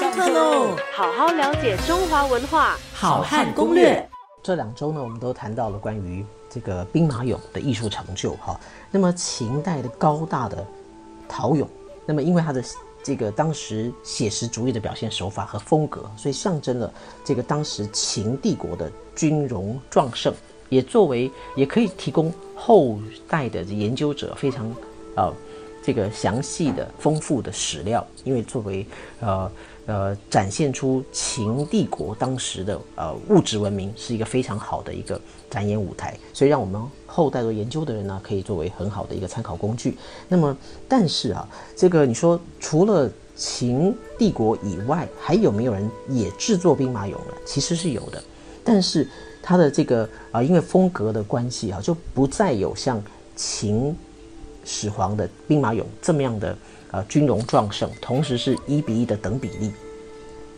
上课喽！好好了解中华文化，好汉攻略。这两周呢，我们都谈到了关于这个兵马俑的艺术成就哈。那么秦代的高大的陶俑，那么因为它的这个当时写实主义的表现手法和风格，所以象征了这个当时秦帝国的军容壮盛，也作为也可以提供后代的研究者非常呃这个详细的丰富的史料，因为作为呃呃展现出秦帝国当时的呃物质文明是一个非常好的一个展演舞台，所以让我们后代做研究的人呢，可以作为很好的一个参考工具。那么，但是啊，这个你说除了秦帝国以外，还有没有人也制作兵马俑呢？其实是有的，但是它的这个啊，因为风格的关系啊，就不再有像秦。始皇的兵马俑这么样的呃军容壮盛，同时是一比一的等比例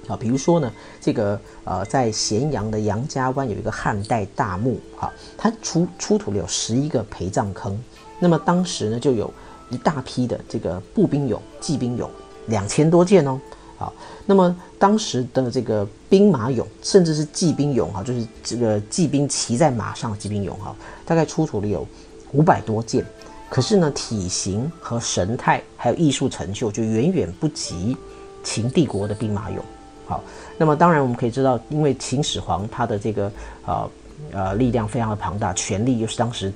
啊。比如说呢，这个呃在咸阳的杨家湾有一个汉代大墓，哈，它出出土了有十一个陪葬坑。那么当时呢，就有一大批的这个步兵俑、骑兵俑，两千多件哦。好，那么当时的这个兵马俑，甚至是骑兵俑哈，就是这个骑兵骑在马上的骑兵俑哈，大概出土了有五百多件。可是呢，体型和神态，还有艺术成就，就远远不及秦帝国的兵马俑。好，那么当然我们可以知道，因为秦始皇他的这个呃呃力量非常的庞大，权力又是当时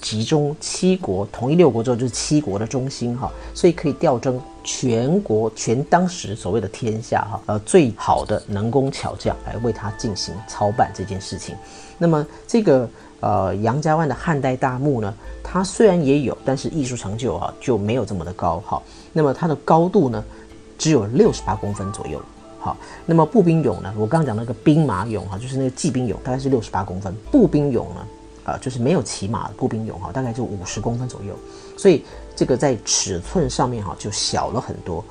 集中七国统一六国之后就是七国的中心哈，所以可以调征全国全当时所谓的天下哈呃最好的能工巧匠来为他进行操办这件事情。那么这个。呃，杨家湾的汉代大墓呢，它虽然也有，但是艺术成就啊就没有这么的高哈。那么它的高度呢，只有六十八公分左右。好，那么步兵俑呢，我刚刚讲那个兵马俑哈，就是那个骑兵俑，大概是六十八公分。步兵俑呢，啊，就是没有骑马的步兵俑哈，大概就五十公分左右。所以这个在尺寸上面哈就小了很多。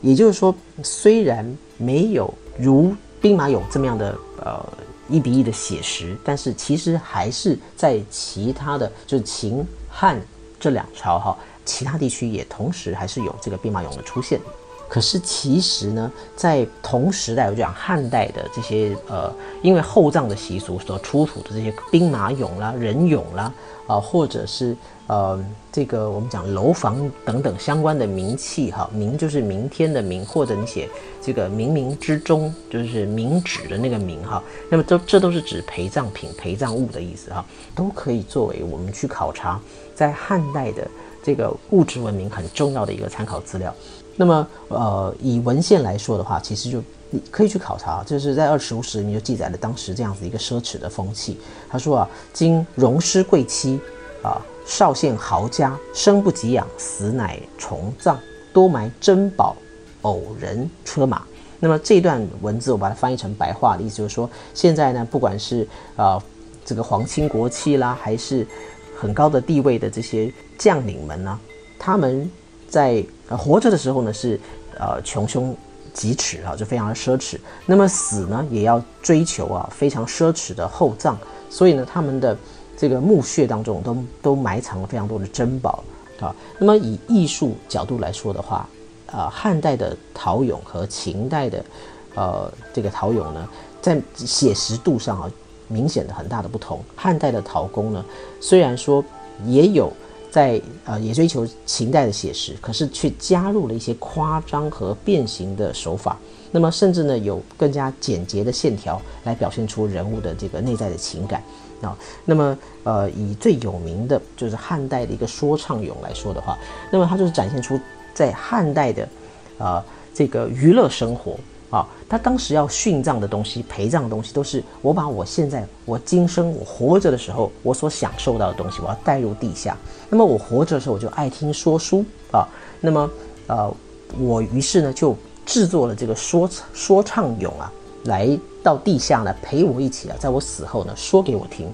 也就是说，虽然没有如兵马俑这么样的呃。一比一的写实，但是其实还是在其他的，就是秦汉这两朝哈，其他地区也同时还是有这个兵马俑的出现。可是其实呢，在同时代，我讲汉代的这些呃，因为厚葬的习俗所出土的这些兵马俑啦、人俑啦，啊，或者是呃，这个我们讲楼房等等相关的名器哈，明就是明天的明，或者你写这个冥冥之中就是冥纸的那个冥哈，那么都这都是指陪葬品、陪葬物的意思哈，都可以作为我们去考察在汉代的这个物质文明很重要的一个参考资料。那么，呃，以文献来说的话，其实就你可以去考察，就是在《二十五史》里面就记载了当时这样子一个奢侈的风气。他说啊，今荣师贵妻，啊，少县豪家，生不及养，死乃重葬，多埋珍宝、偶人、车马。那么这段文字我把它翻译成白话的意思就是说，现在呢，不管是啊这个皇亲国戚啦，还是很高的地位的这些将领们呢，他们。在活着的时候呢，是呃穷凶极侈啊，就非常的奢侈。那么死呢，也要追求啊非常奢侈的厚葬。所以呢，他们的这个墓穴当中都都埋藏了非常多的珍宝啊。那么以艺术角度来说的话，呃，汉代的陶俑和秦代的呃这个陶俑呢，在写实度上啊，明显的很大的不同。汉代的陶工呢，虽然说也有。在呃也追求秦代的写实，可是却加入了一些夸张和变形的手法。那么甚至呢有更加简洁的线条来表现出人物的这个内在的情感啊。那么呃以最有名的就是汉代的一个说唱俑来说的话，那么它就是展现出在汉代的啊这个娱乐生活。他当时要殉葬的东西、陪葬的东西，都是我把我现在我今生我活着的时候我所享受到的东西，我要带入地下。那么我活着的时候，我就爱听说书啊。那么呃，我于是呢就制作了这个说说唱俑啊，来到地下呢陪我一起啊，在我死后呢说给我听。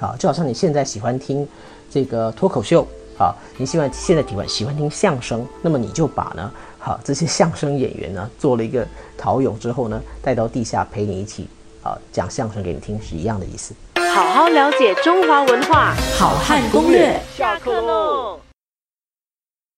好，就好像你现在喜欢听这个脱口秀啊，你喜欢现在喜欢喜欢听相声，那么你就把呢。好，这些相声演员呢，做了一个陶俑之后呢，带到地下陪你一起啊讲相声给你听，是一样的意思。好好了解中华文化，好汉攻略，下课喽。